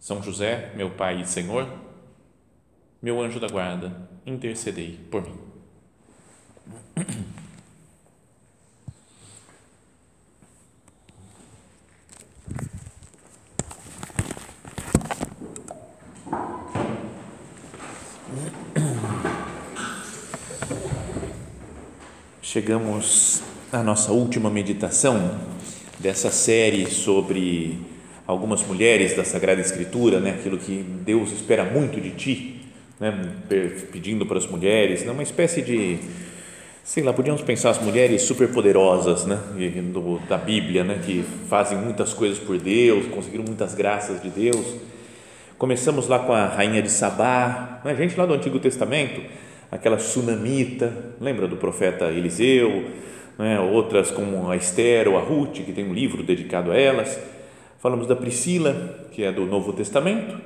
são José, meu Pai e Senhor, meu anjo da guarda, intercedei por mim. Chegamos à nossa última meditação dessa série sobre algumas mulheres da Sagrada Escritura, né, aquilo que Deus espera muito de ti, né, pedindo para as mulheres, né, uma espécie de, sei lá, podíamos pensar as mulheres superpoderosas, né, da Bíblia, né, que fazem muitas coisas por Deus, conseguiram muitas graças de Deus. Começamos lá com a rainha de Sabá, né, gente lá do Antigo Testamento, aquela sunamita, lembra do profeta Eliseu, né, outras como a Esther ou a Ruth, que tem um livro dedicado a elas Falamos da Priscila, que é do Novo Testamento,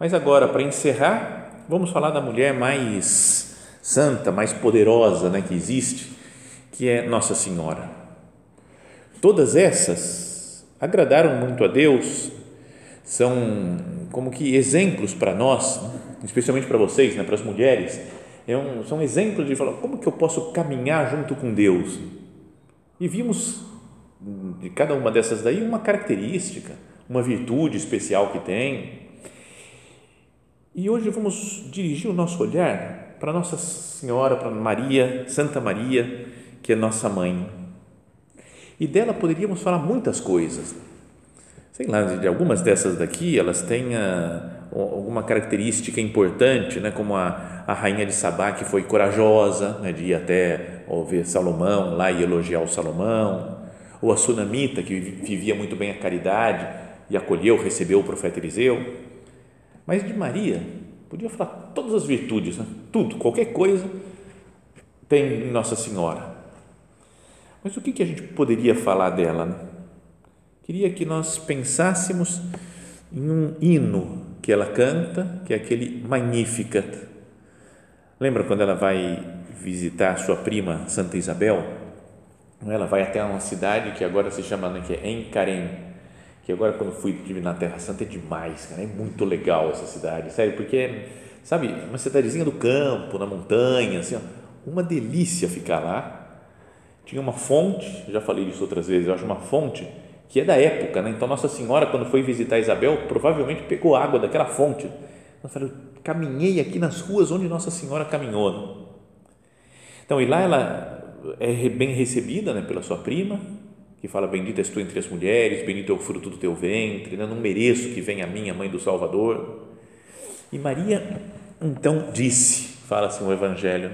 mas agora, para encerrar, vamos falar da mulher mais santa, mais poderosa né, que existe, que é Nossa Senhora. Todas essas agradaram muito a Deus, são como que exemplos para nós, especialmente para vocês, né, para as mulheres, é um, são exemplos de falar como que eu posso caminhar junto com Deus. E vimos de cada uma dessas daí uma característica, uma virtude especial que tem. E hoje vamos dirigir o nosso olhar para Nossa Senhora, para Maria, Santa Maria, que é nossa mãe. E dela poderíamos falar muitas coisas. Sei lá, de algumas dessas daqui, elas têm a, ah, alguma característica importante, né? como a, a rainha de Sabá, que foi corajosa, né? de ir até ouvir Salomão lá e elogiar o Salomão ou a sunamita, que vivia muito bem a caridade e acolheu, recebeu o profeta Eliseu. Mas de Maria, podia falar todas as virtudes, né? tudo, qualquer coisa tem Nossa Senhora. Mas o que, que a gente poderia falar dela? Né? Queria que nós pensássemos em um hino que ela canta, que é aquele Magnificat. Lembra quando ela vai visitar sua prima Santa Isabel? Ela vai até uma cidade que agora se chama, né, que é Encarém, que agora quando fui na Terra Santa é demais, cara, é muito legal essa cidade, sério, porque é, sabe, uma cidadezinha do campo, na montanha, assim, ó, uma delícia ficar lá. Tinha uma fonte, já falei disso outras vezes, eu acho uma fonte que é da época, né? Então Nossa Senhora quando foi visitar Isabel, provavelmente pegou água daquela fonte. Eu falei, eu caminhei aqui nas ruas onde Nossa Senhora caminhou. Então, e lá ela é bem recebida né, pela sua prima, que fala: Bendita és tu entre as mulheres, bendito é o fruto do teu ventre, né? não mereço que venha a minha mãe do Salvador. E Maria então disse: fala assim o Evangelho,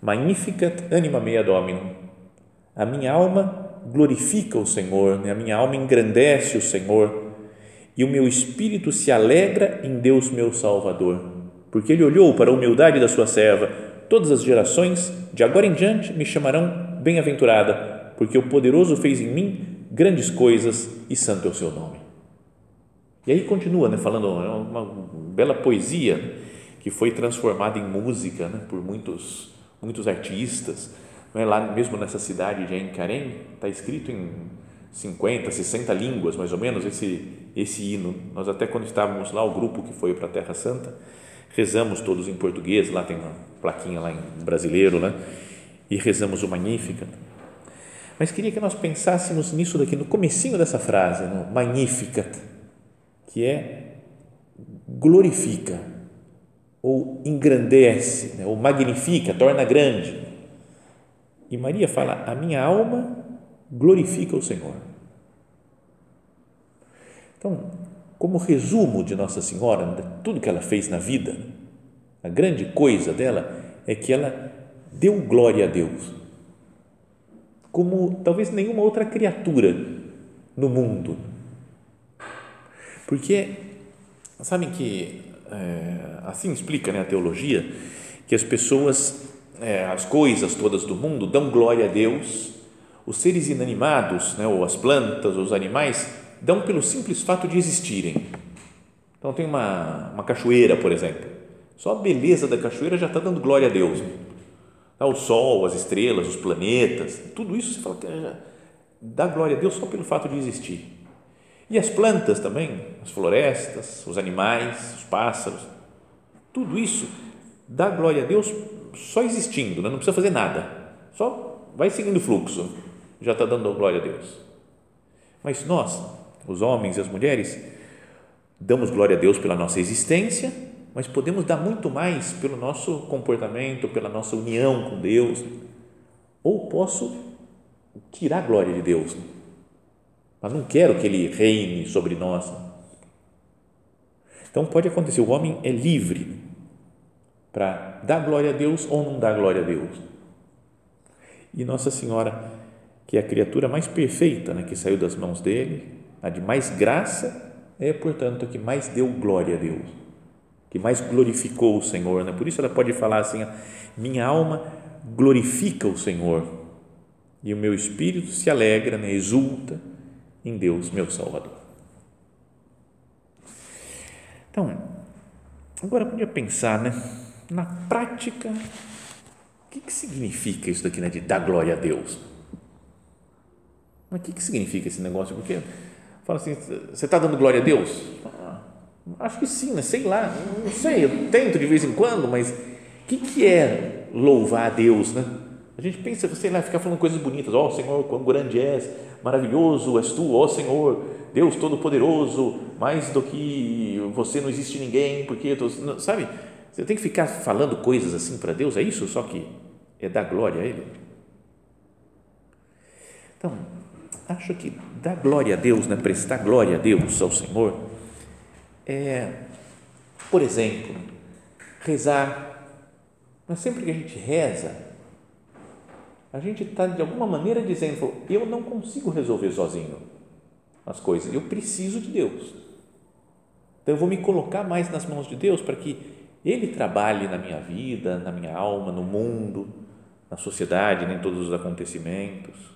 Magnificat anima mea Domino, a minha alma glorifica o Senhor, né? a minha alma engrandece o Senhor, e o meu espírito se alegra em Deus meu Salvador, porque ele olhou para a humildade da sua serva todas as gerações, de agora em diante, me chamarão bem-aventurada, porque o poderoso fez em mim grandes coisas e santo é o seu nome. E aí continua, né, falando é uma bela poesia que foi transformada em música né, por muitos, muitos artistas. Né, lá mesmo nessa cidade de Encarém, está escrito em 50, 60 línguas, mais ou menos, esse, esse hino. Nós até quando estávamos lá, o grupo que foi para a Terra Santa, rezamos todos em português, lá tem uma plaquinha lá em brasileiro, né? E rezamos o Magnífica. Mas queria que nós pensássemos nisso daqui, no comecinho dessa frase, no Magnificat, que é glorifica, ou engrandece, né? ou magnifica, torna grande. E Maria fala: A minha alma glorifica o Senhor. Então, como resumo de Nossa Senhora, tudo que ela fez na vida, a grande coisa dela é que ela deu glória a Deus, como talvez nenhuma outra criatura no mundo. Porque Sabem que é, assim explica né, a teologia que as pessoas, é, as coisas todas do mundo dão glória a Deus, os seres inanimados, né, ou as plantas, ou os animais, dão pelo simples fato de existirem. Então tem uma, uma cachoeira, por exemplo, só a beleza da cachoeira já está dando glória a Deus. Tá, o sol, as estrelas, os planetas, tudo isso você fala que dá glória a Deus só pelo fato de existir. E as plantas também, as florestas, os animais, os pássaros, tudo isso dá glória a Deus só existindo, né? não precisa fazer nada, só vai seguindo o fluxo, já está dando glória a Deus. Mas nós, os homens e as mulheres, damos glória a Deus pela nossa existência, mas podemos dar muito mais pelo nosso comportamento, pela nossa união com Deus, ou posso tirar a glória de Deus mas não quero que ele reine sobre nós. Então pode acontecer, o homem é livre para dar glória a Deus ou não dar glória a Deus. E Nossa Senhora, que é a criatura mais perfeita né, que saiu das mãos dele, a de mais graça, é, portanto, a que mais deu glória a Deus, que mais glorificou o Senhor. Né? Por isso ela pode falar assim: minha alma glorifica o Senhor e o meu espírito se alegra, né, exulta em Deus, meu Salvador. Então, agora podia pensar, né? Na prática, o que, que significa isso daqui, né? De dar glória a Deus. Mas o que, que significa esse negócio? Porque fala assim, você está dando glória a Deus? Ah, acho que sim, né? sei lá, não sei, eu tento de vez em quando, mas o que, que é louvar a Deus, né? A gente pensa, sei lá, ficar falando coisas bonitas, ó oh, Senhor, quão grande és, maravilhoso és tu, ó Senhor, Deus Todo-Poderoso, mais do que você não existe ninguém, porque, tô, sabe, você tem que ficar falando coisas assim para Deus, é isso? Só que é dar glória a Ele. Então, acho que dar glória a Deus, né, prestar glória a Deus, ao Senhor, é, por exemplo, rezar, mas sempre que a gente reza, a gente está de alguma maneira dizendo: eu não consigo resolver sozinho as coisas, eu preciso de Deus. Então eu vou me colocar mais nas mãos de Deus para que Ele trabalhe na minha vida, na minha alma, no mundo, na sociedade, em todos os acontecimentos.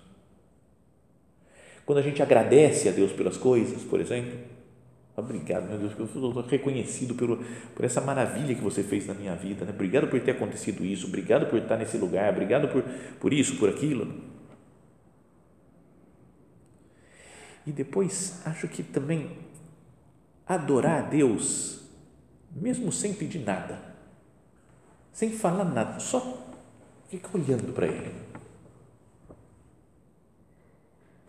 Quando a gente agradece a Deus pelas coisas, por exemplo, Obrigado, meu Deus, eu estou reconhecido por, por essa maravilha que você fez na minha vida. Né? Obrigado por ter acontecido isso, obrigado por estar nesse lugar, obrigado por, por isso, por aquilo. E depois, acho que também adorar a Deus, mesmo sem pedir nada, sem falar nada, só ficar olhando para Ele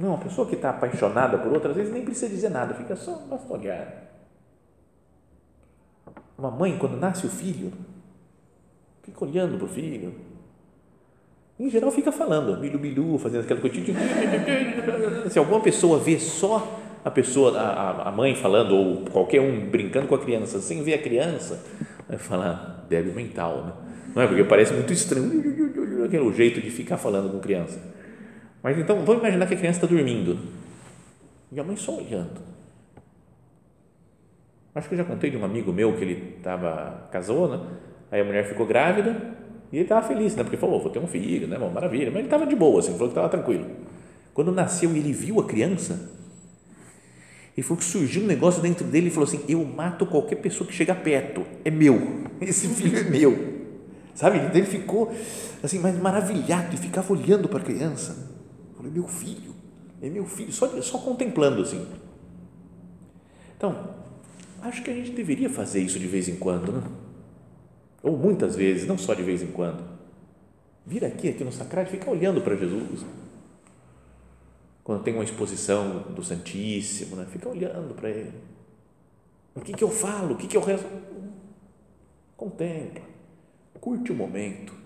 não, a pessoa que está apaixonada por outra, às vezes nem precisa dizer nada, fica só, basta olhar. Uma mãe, quando nasce o filho, fica olhando para o filho. Em geral, fica falando, bilu, bilu, fazendo aquela coisa. Se alguma pessoa vê só a pessoa, a, a mãe falando, ou qualquer um brincando com a criança, sem ver a criança, vai falar débil mental, né? Não é? Porque parece muito estranho aquele jeito de ficar falando com criança mas então, vamos imaginar que a criança está dormindo e a mãe só olhando. Acho que eu já contei de um amigo meu que ele estava casou, né? Aí a mulher ficou grávida e ele estava feliz, né? Porque falou, vou ter um filho, né? Bom, maravilha. Mas ele estava de boa, assim, falou que estava tranquilo. Quando nasceu e ele viu a criança, ele falou que surgiu um negócio dentro dele e falou assim: Eu mato qualquer pessoa que chega perto, é meu, esse filho é meu. Sabe? Ele ficou assim, mais maravilhado e ficava olhando para a criança. Falei, meu filho, é meu filho, só, só contemplando assim. Então, acho que a gente deveria fazer isso de vez em quando, né? ou muitas vezes, não só de vez em quando. Vir aqui, aqui no sacrário, ficar olhando para Jesus. Quando tem uma exposição do Santíssimo, né? fica olhando para ele. O que, que eu falo? O que, que eu rezo? Contempla, curte o momento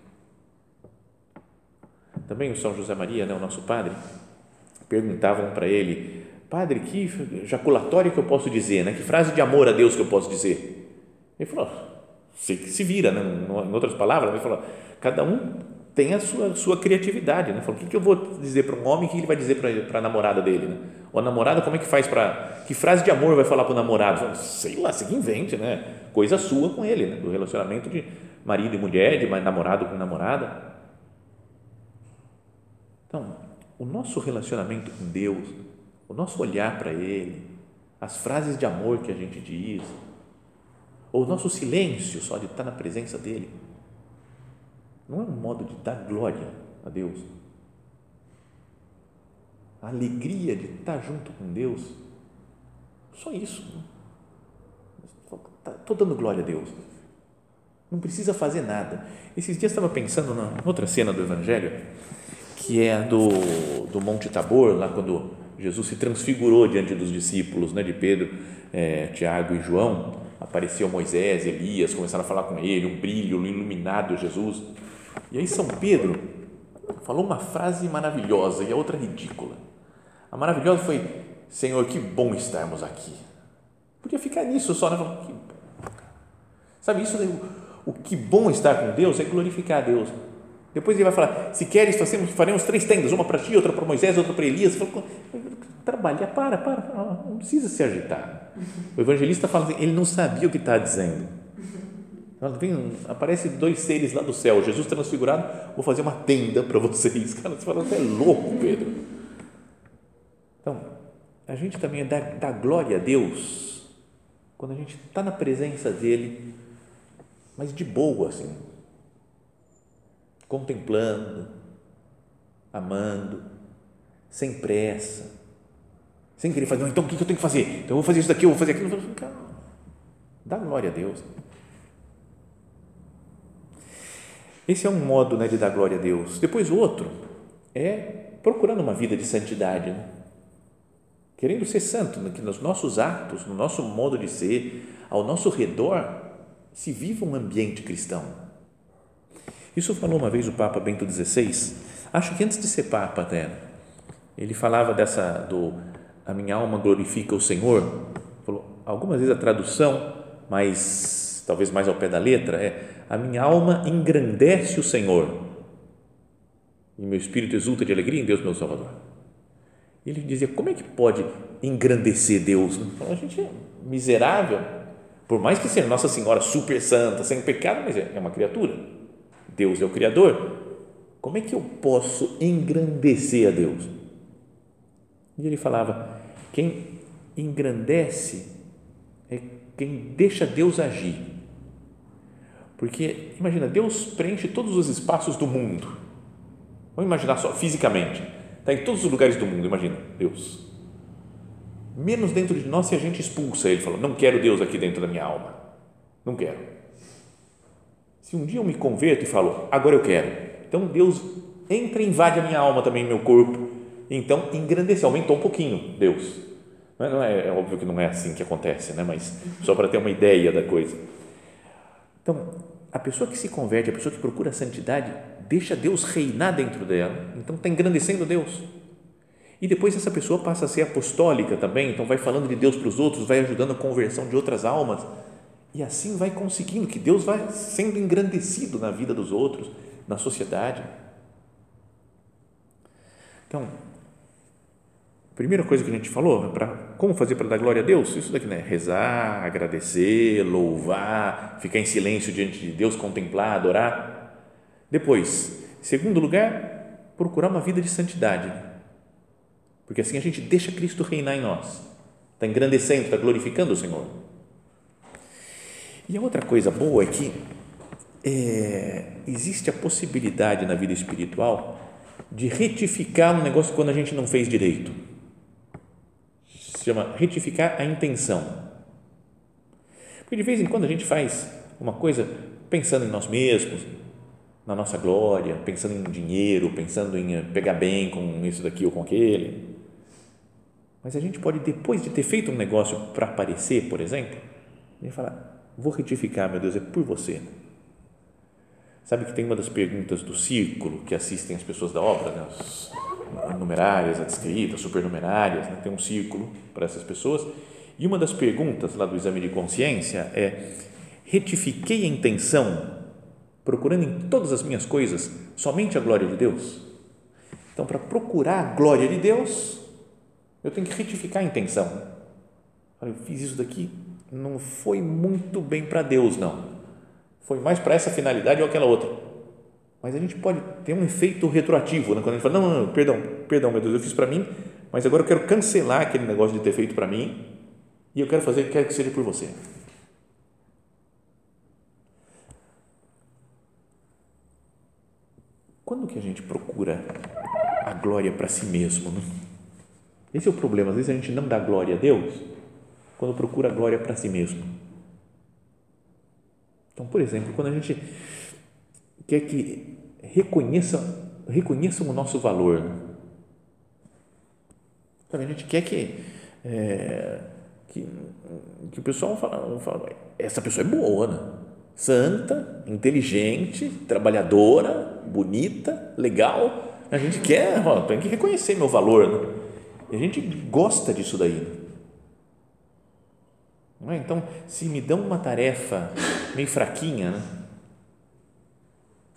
também o São José Maria, né, o nosso padre, perguntavam para ele, padre, que jaculatório que eu posso dizer, né? que frase de amor a Deus que eu posso dizer? Ele falou, se, se vira, né? em outras palavras, ele falou, cada um tem a sua, sua criatividade, né? Falou, o que, que eu vou dizer para um homem que ele vai dizer para a namorada dele, né? Ou a namorada, como é que faz para que frase de amor vai falar para o namorado? Sei lá, você que invente, né? Coisa sua com ele, né? do relacionamento de marido e mulher, de namorado com namorada. Então, o nosso relacionamento com Deus, o nosso olhar para Ele, as frases de amor que a gente diz, ou o nosso silêncio só de estar na presença dEle, não é um modo de dar glória a Deus. A alegria de estar junto com Deus, só isso. Estou tá, dando glória a Deus. Não precisa fazer nada. Esses dias estava pensando na outra cena do Evangelho, que é do, do Monte Tabor, lá quando Jesus se transfigurou diante dos discípulos, né, de Pedro, é, Tiago e João. Apareceu Moisés, Elias, começaram a falar com ele, um brilho iluminado Jesus. E aí São Pedro falou uma frase maravilhosa e a outra ridícula. A maravilhosa foi: Senhor, que bom estarmos aqui. Podia ficar nisso só, né? Sabe, isso, o que bom estar com Deus é glorificar a Deus. Depois ele vai falar: se queres, fazemos, faremos três tendas, uma para ti, outra para Moisés, outra para Elias. Trabalha, para, para, não precisa se agitar. O evangelista fala assim: ele não sabia o que está dizendo. Aparece dois seres lá do céu, Jesus transfigurado, vou fazer uma tenda para vocês. Cara, você fala, você é louco, Pedro. Então, a gente também dá, dá glória a Deus quando a gente está na presença dEle, mas de boa, assim, contemplando, amando, sem pressa, sem querer fazer, então o que eu tenho que fazer? Então eu vou fazer isso daqui, eu vou fazer aquilo. Dá glória a Deus. Esse é um modo né, de dar glória a Deus. Depois, outro é procurando uma vida de santidade, né? querendo ser santo, né? que nos nossos atos, no nosso modo de ser, ao nosso redor, se viva um ambiente cristão. Isso falou uma vez o Papa Bento XVI, acho que antes de ser Papa até, ele falava dessa, do a minha alma glorifica o Senhor, falou, algumas vezes a tradução, mas talvez mais ao pé da letra, é a minha alma engrandece o Senhor e meu espírito exulta de alegria em Deus, meu Salvador. Ele dizia: como é que pode engrandecer Deus? A gente é miserável, por mais que seja Nossa Senhora super santa, sem pecado, mas é uma criatura. Deus é o Criador. Como é que eu posso engrandecer a Deus? E ele falava: quem engrandece é quem deixa Deus agir porque, imagina, Deus preenche todos os espaços do mundo. Vamos imaginar só, fisicamente. Está em todos os lugares do mundo, imagina, Deus. Menos dentro de nós se a gente expulsa Ele, falou, não quero Deus aqui dentro da minha alma. Não quero. Se um dia eu me converto e falo, agora eu quero. Então Deus entra e invade a minha alma também, meu corpo. Então engrandece, aumentou um pouquinho Deus. Não é, é óbvio que não é assim que acontece, né? mas só para ter uma ideia da coisa então, a pessoa que se converte, a pessoa que procura a santidade, deixa Deus reinar dentro dela, então está engrandecendo Deus. E depois essa pessoa passa a ser apostólica também, então vai falando de Deus para os outros, vai ajudando a conversão de outras almas, e assim vai conseguindo que Deus vai sendo engrandecido na vida dos outros, na sociedade. Então, primeira coisa que a gente falou, para como fazer para dar glória a Deus? Isso daqui, né? Rezar, agradecer, louvar, ficar em silêncio diante de Deus, contemplar, adorar. Depois, segundo lugar, procurar uma vida de santidade. Porque assim a gente deixa Cristo reinar em nós. Está engrandecendo, está glorificando o Senhor. E a outra coisa boa é que é, existe a possibilidade na vida espiritual de retificar um negócio quando a gente não fez direito se chama retificar a intenção. Porque de vez em quando a gente faz uma coisa pensando em nós mesmos, na nossa glória, pensando em dinheiro, pensando em pegar bem com isso daqui ou com aquele. Mas a gente pode, depois de ter feito um negócio para aparecer, por exemplo, e falar: vou retificar, meu Deus, é por você. Sabe que tem uma das perguntas do círculo que assistem as pessoas da obra, né? Os, numerárias, adscritas, supernumerárias, né? tem um círculo para essas pessoas. E uma das perguntas lá do exame de consciência é: retifiquei a intenção, procurando em todas as minhas coisas somente a glória de Deus? Então, para procurar a glória de Deus, eu tenho que retificar a intenção. Eu fiz isso daqui, não foi muito bem para Deus, não. Foi mais para essa finalidade ou aquela outra. Mas a gente pode ter um efeito retroativo, né? quando a gente fala, não, não, perdão, perdão, meu Deus, eu fiz para mim, mas agora eu quero cancelar aquele negócio de ter feito para mim e eu quero fazer, quero que seja por você. Quando que a gente procura a glória para si mesmo? Né? Esse é o problema. Às vezes a gente não dá glória a Deus quando procura glória para si mesmo. Então, por exemplo, quando a gente quer que reconheça, reconheçam o nosso valor, né? a gente quer que, é, que, que, o pessoal fala, fala, essa pessoa é boa, né? santa, inteligente, trabalhadora, bonita, legal. A gente quer, ó, tem que reconhecer meu valor. Né? A gente gosta disso daí. É? Então, se me dão uma tarefa meio fraquinha, né?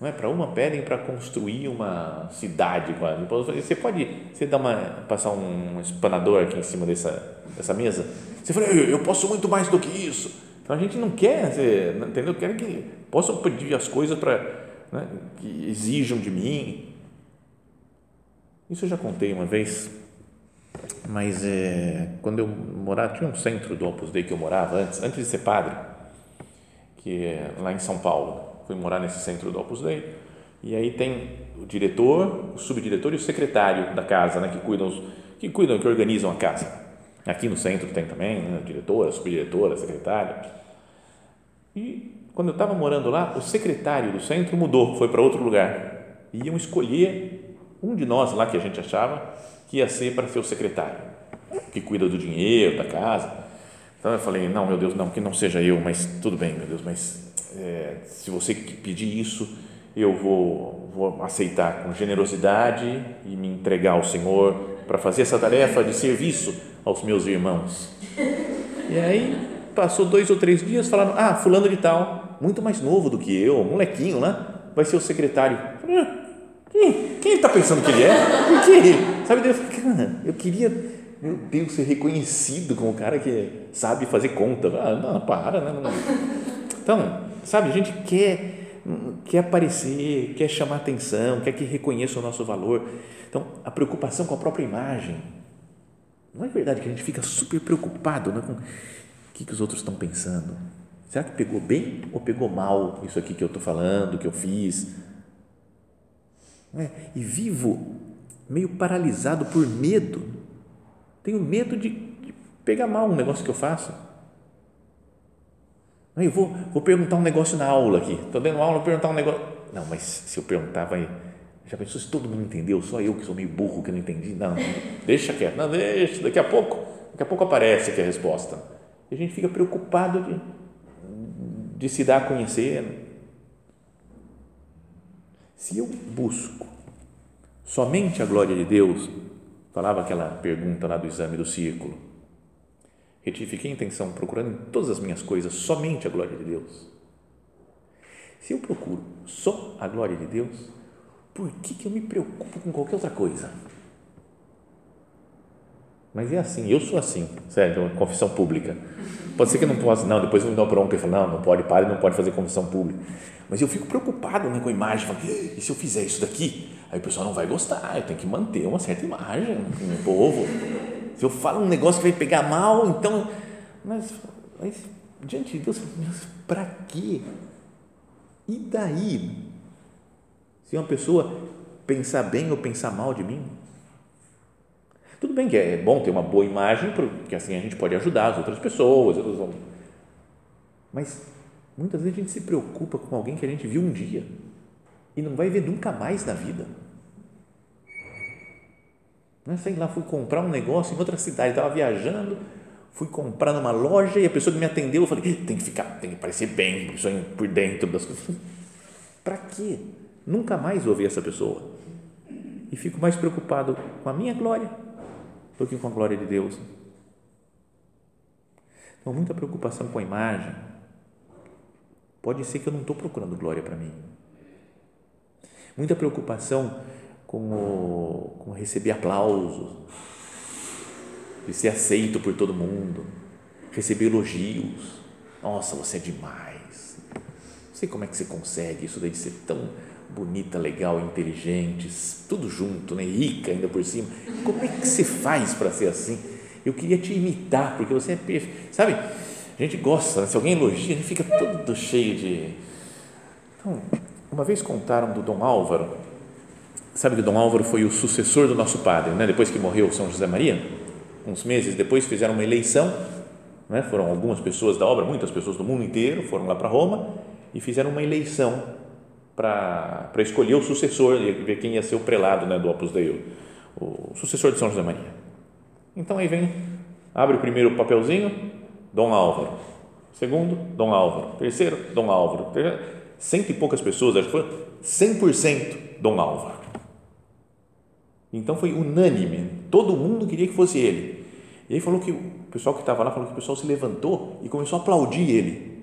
não é? Para uma pedem para construir uma cidade quase. Você pode, você dá uma, passar um espanador aqui em cima dessa, dessa mesa? Você fala, eu, eu posso muito mais do que isso. Então a gente não quer, você, entendeu? Que possam pedir as coisas para né, que exijam de mim. Isso eu já contei uma vez mas é, quando eu morava, tinha um centro do Opus Dei que eu morava antes, antes de ser padre, que é lá em São Paulo. Fui morar nesse centro do Opus Dei. E aí tem o diretor, o subdiretor e o secretário da casa, né, que cuidam, que cuidam, que organizam a casa. Aqui no centro tem também, né, diretora, subdiretora, secretária. E quando eu estava morando lá, o secretário do centro mudou, foi para outro lugar. E iam escolher um de nós lá que a gente achava que ia ser para ser o secretário, que cuida do dinheiro, da casa. Então eu falei, não, meu Deus, não, que não seja eu, mas tudo bem, meu Deus, mas é, se você pedir isso, eu vou, vou aceitar com generosidade e me entregar ao Senhor para fazer essa tarefa de serviço aos meus irmãos. E aí passou dois ou três dias falando, ah, fulano de tal, muito mais novo do que eu, molequinho lá, vai ser o secretário. ah, quem, quem está pensando que ele é? Por quê? Sabe, Deus, eu queria, meu Deus, ser reconhecido como o cara que sabe fazer conta. Ah, não, para? Não. Então, sabe, a gente quer, quer aparecer, quer chamar atenção, quer que reconheça o nosso valor. Então, a preocupação com a própria imagem. Não é verdade que a gente fica super preocupado né, com o que, que os outros estão pensando? Será que pegou bem ou pegou mal isso aqui que eu estou falando, que eu fiz? É, e vivo meio paralisado por medo. Tenho medo de, de pegar mal um negócio que eu faço. Eu vou, vou perguntar um negócio na aula aqui. Estou dando aula, vou perguntar um negócio. Não, mas se eu perguntar, vai. Já pensou se todo mundo entendeu? Só eu que sou meio burro que não entendi? Não, deixa quieto. Não, deixa. Daqui a pouco, daqui a pouco aparece aqui a resposta. E a gente fica preocupado de, de se dar a conhecer se eu busco somente a glória de Deus, falava aquela pergunta lá do exame do círculo, retifiquei a intenção procurando em todas as minhas coisas somente a glória de Deus. Se eu procuro só a glória de Deus, por que, que eu me preocupo com qualquer outra coisa? Mas é assim, eu sou assim, sério, confissão pública. Pode ser que eu não possa, não, depois eu me dou bronca e falo, não, não pode, padre não pode fazer confissão pública. Mas eu fico preocupado né, com a imagem, falo, e se eu fizer isso daqui? Aí o pessoal não vai gostar, eu tenho que manter uma certa imagem com o povo. Se eu falo um negócio que vai pegar mal, então. Mas, mas diante de Deus, para quê? E daí? Se uma pessoa pensar bem ou pensar mal de mim, tudo bem que é bom ter uma boa imagem, porque assim a gente pode ajudar as outras pessoas, mas muitas vezes a gente se preocupa com alguém que a gente viu um dia e não vai ver nunca mais na vida. Não é, sei lá, fui comprar um negócio em outra cidade, estava viajando, fui comprar numa loja e a pessoa que me atendeu, eu falei, tem que ficar, tem que parecer bem, por dentro das coisas. Para quê? Nunca mais vou ver essa pessoa. E fico mais preocupado com a minha glória do que com a glória de Deus. Então, muita preocupação com a imagem. Pode ser que eu não estou procurando glória para mim. Muita preocupação com, o, com receber aplausos, de ser aceito por todo mundo. receber elogios. Nossa, você é demais. Não sei como é que você consegue isso daí de ser tão bonita, legal, inteligente, tudo junto, né? rica ainda por cima. Como é que você faz para ser assim? Eu queria te imitar, porque você é perfeito. Sabe, a gente gosta, né? se alguém elogia, a gente fica todo cheio de. Então, uma vez contaram do Dom Álvaro, sabe que Dom Álvaro foi o sucessor do nosso padre, né? depois que morreu São José Maria, uns meses depois fizeram uma eleição, né? foram algumas pessoas da obra, muitas pessoas do mundo inteiro foram lá para Roma e fizeram uma eleição para escolher o sucessor, ver quem ia ser o prelado né, do Opus Dei, o, o sucessor de São José Maria. Então aí vem, abre o primeiro papelzinho, Dom Álvaro. Segundo, Dom Álvaro. Terceiro, Dom Álvaro. Terceiro, cento e poucas pessoas, acho que foi 100% Dom Álvaro. Então foi unânime, todo mundo queria que fosse ele. E aí falou que o pessoal que estava lá falou que o pessoal se levantou e começou a aplaudir ele.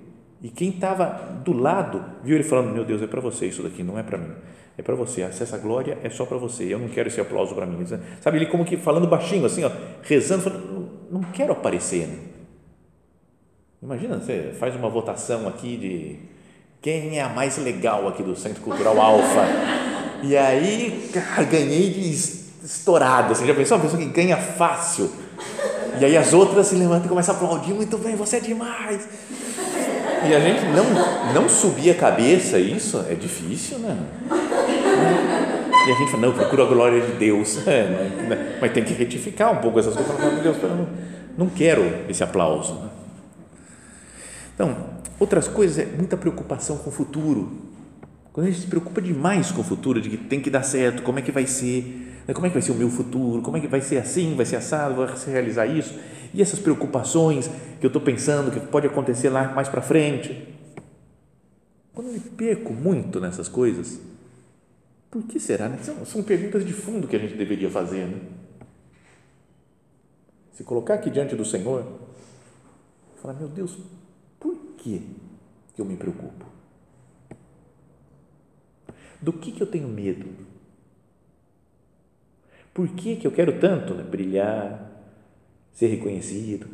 E quem estava do lado viu ele falando: Meu Deus, é para você isso daqui, não é para mim. É para você. Essa glória é só para você. Eu não quero esse aplauso para mim. Sabe, ele como que falando baixinho, assim, ó, rezando, falando: Não quero aparecer. Né? Imagina, você faz uma votação aqui de quem é a mais legal aqui do Centro Cultural Alfa. E aí, cara, ganhei de estourado. Você já pensou? Uma pessoa que ganha fácil. E aí as outras se levantam e começam a aplaudir. Muito bem, você é demais. E a gente não, não subir a cabeça, isso é difícil, né? E a gente fala, não, procura a glória de Deus. É, mas tem que retificar um pouco essas coisas. Fala, meu Deus, eu não, não quero esse aplauso. Né? Então, outras coisas é muita preocupação com o futuro. Quando a gente se preocupa demais com o futuro, de que tem que dar certo, como é que vai ser, né? Como é que vai ser o meu futuro, como é que vai ser assim, vai ser assado, vai se realizar isso, e essas preocupações que eu estou pensando que pode acontecer lá mais para frente. Quando eu me perco muito nessas coisas, por que será? Né? São, são perguntas de fundo que a gente deveria fazer. Né? Se colocar aqui diante do Senhor, falar, meu Deus, por que eu me preocupo? Do que, que eu tenho medo? Por que, que eu quero tanto né? brilhar, ser reconhecido?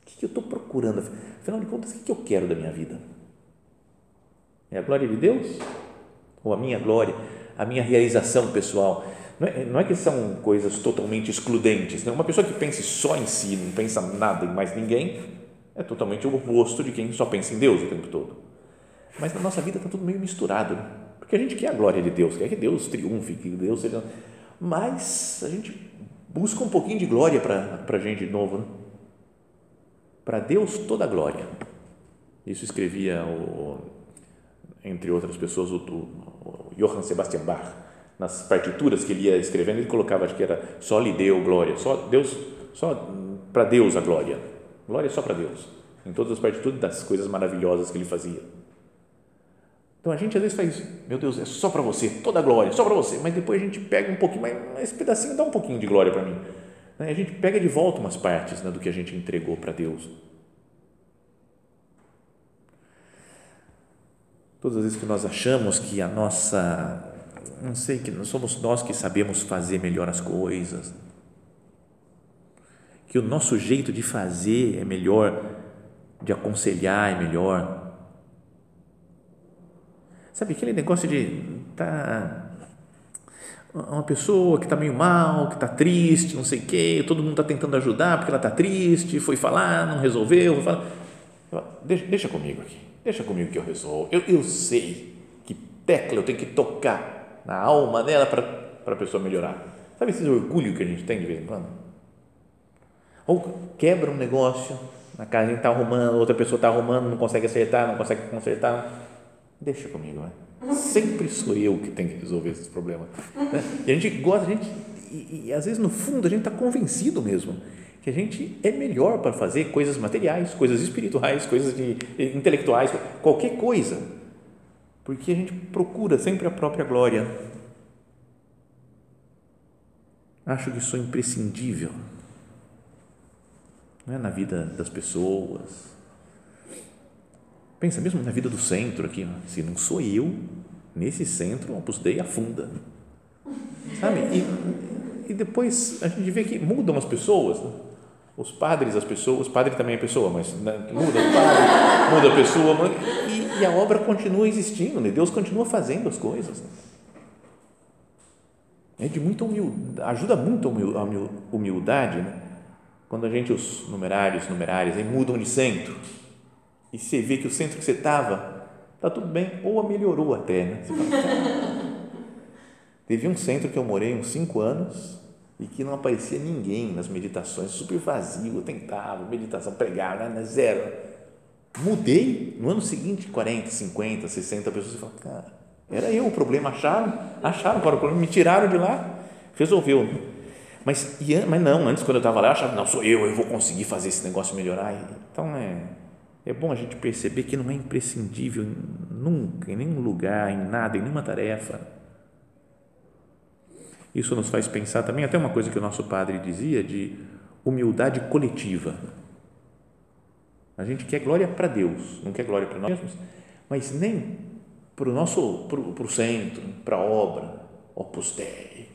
O que, que eu estou procurando? Afinal de contas, o que, que eu quero da minha vida? É a glória de Deus? Ou a minha glória, a minha realização pessoal? Não é, não é que são coisas totalmente excludentes. Né? Uma pessoa que pense só em si, não pensa nada em mais ninguém, é totalmente o oposto de quem só pensa em Deus o tempo todo. Mas na nossa vida está tudo meio misturado, né? Porque a gente quer a glória de Deus, quer que Deus triunfe, que Deus seja. Mas a gente busca um pouquinho de glória para a gente de novo. Né? Para Deus toda a glória. Isso escrevia, o, entre outras pessoas, o, o Johann Sebastian Bach. Nas partituras que ele ia escrevendo, ele colocava, acho que era só lhe deu glória, só Deus, só para Deus a glória. Glória só para Deus. Em todas as partituras das coisas maravilhosas que ele fazia. Então a gente às vezes faz, meu Deus, é só para você, toda a glória, só para você, mas depois a gente pega um pouquinho, mas esse pedacinho dá um pouquinho de glória para mim. Né? A gente pega de volta umas partes né, do que a gente entregou para Deus. Todas as vezes que nós achamos que a nossa, não sei, que somos nós que sabemos fazer melhor as coisas, que o nosso jeito de fazer é melhor, de aconselhar é melhor, Sabe aquele negócio de tá uma pessoa que está meio mal, que está triste, não sei o quê, todo mundo está tentando ajudar porque ela está triste, foi falar, não resolveu, falar, deixa, deixa comigo aqui, deixa comigo que eu resolvo. Eu, eu sei que tecla eu tenho que tocar na alma dela para a pessoa melhorar. Sabe esse orgulho que a gente tem de vez em quando? Ou quebra um negócio, na casa a gente está arrumando, outra pessoa está arrumando, não consegue acertar, não consegue consertar Deixa comigo, né? Sempre sou eu que tenho que resolver esses problemas. Né? E a gente gosta, a gente, e, e às vezes no fundo a gente está convencido mesmo que a gente é melhor para fazer coisas materiais, coisas espirituais, coisas de, intelectuais, qualquer coisa, porque a gente procura sempre a própria glória. Acho que é imprescindível é na vida das pessoas Pensa mesmo na vida do centro aqui, se não sou eu, nesse centro, o Opus Dei afunda. Sabe? E, e depois a gente vê que mudam as pessoas. Né? os padres, as pessoas, padre também é pessoa, mas né, muda o padre, muda a pessoa, e, e, a obra continua existindo, né? Deus continua fazendo as coisas. É de muita humildade, ajuda muito a humildade, né? quando a gente, os numerários, numerárias, aí mudam de centro, e você vê que o centro que você estava, está tudo bem, ou melhorou até, né? Fala, Teve um centro que eu morei uns cinco anos, e que não aparecia ninguém nas meditações, super vazio, eu tentava, meditação, pregava, né, zero. Mudei, no ano seguinte, 40, 50, 60 pessoas, e falaram, cara, era eu o problema, acharam, acharam era o problema, me tiraram de lá, resolveu. Mas, mas não, antes quando eu estava lá, eu achava, não, sou eu, eu vou conseguir fazer esse negócio melhorar. Então, é, é bom a gente perceber que não é imprescindível nunca, em nenhum lugar, em nada, em nenhuma tarefa, isso nos faz pensar também até uma coisa que o nosso padre dizia de humildade coletiva. A gente quer glória para Deus, não quer glória para nós mesmos, mas nem para o nosso, para o centro, para a obra, opus dei.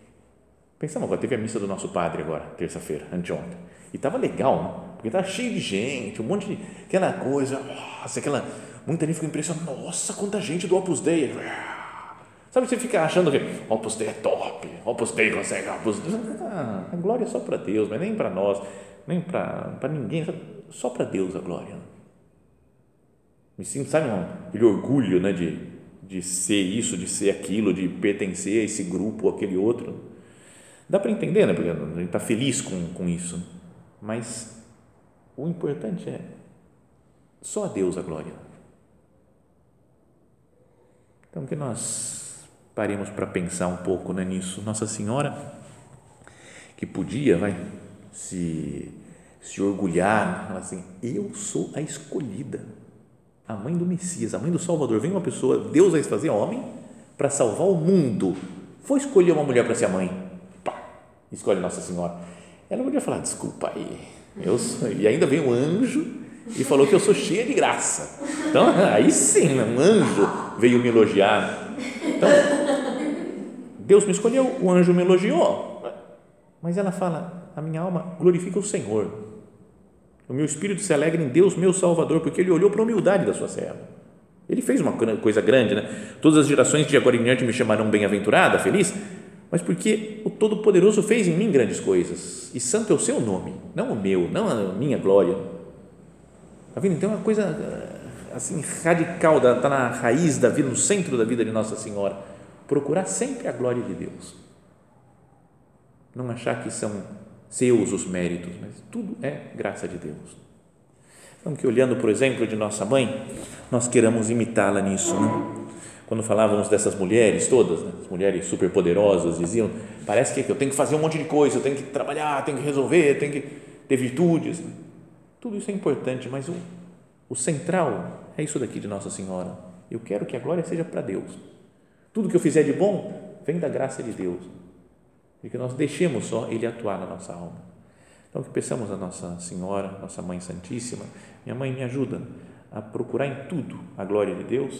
Pensamos agora, teve a missa do nosso padre agora, terça-feira, anteontem, e estava legal, né? Porque estava cheio de gente, um monte de, aquela coisa, nossa, aquela, muita gente ficou impressionada, nossa, quanta gente do opus dei, Sabe, você fica achando que Opus Dei é top, Opus Dei consegue, Opus Dei. Ah, a glória é só para Deus, mas nem para nós, nem para ninguém, só para Deus a glória. Me sinto, sabe, um, aquele orgulho né, de, de ser isso, de ser aquilo, de pertencer a esse grupo ou aquele outro. Dá para entender, né? Porque a gente está feliz com, com isso. Mas o importante é só a Deus a glória. Então, que nós Paremos para pensar um pouco né, nisso. Nossa Senhora, que podia vai, se, se orgulhar, falar assim: Eu sou a escolhida, a mãe do Messias, a mãe do Salvador. Vem uma pessoa, Deus vai fazer homem para salvar o mundo. Foi escolher uma mulher para ser a mãe. Pá, escolhe Nossa Senhora. Ela podia falar: Desculpa aí, eu sou. E ainda vem um anjo e falou que eu sou cheia de graça. Então, aí sim, um anjo veio me elogiar. Então, Deus me escolheu, o anjo me elogiou. Mas ela fala: a minha alma glorifica o Senhor. O meu espírito se alegra em Deus, meu Salvador, porque ele olhou para a humildade da sua serva. Ele fez uma coisa grande, né? Todas as gerações de agora em diante me chamarão bem-aventurada, feliz, mas porque o Todo-Poderoso fez em mim grandes coisas. E santo é o seu nome, não o meu, não a minha glória. Está vendo? Então é uma coisa assim radical, está na raiz da vida, no centro da vida de Nossa Senhora. Procurar sempre a glória de Deus. Não achar que são seus os méritos, mas tudo é graça de Deus. Então, que olhando, por exemplo, de nossa mãe, nós queramos imitá-la nisso. Né? Quando falávamos dessas mulheres todas, né? as mulheres superpoderosas, diziam: parece que eu tenho que fazer um monte de coisa, eu tenho que trabalhar, tenho que resolver, tenho que ter virtudes. Tudo isso é importante, mas o, o central é isso daqui de Nossa Senhora. Eu quero que a glória seja para Deus. Tudo que eu fizer de bom vem da graça de Deus. E que nós deixemos só Ele atuar na nossa alma. Então, que peçamos a Nossa Senhora, Nossa Mãe Santíssima, minha mãe me ajuda a procurar em tudo a glória de Deus,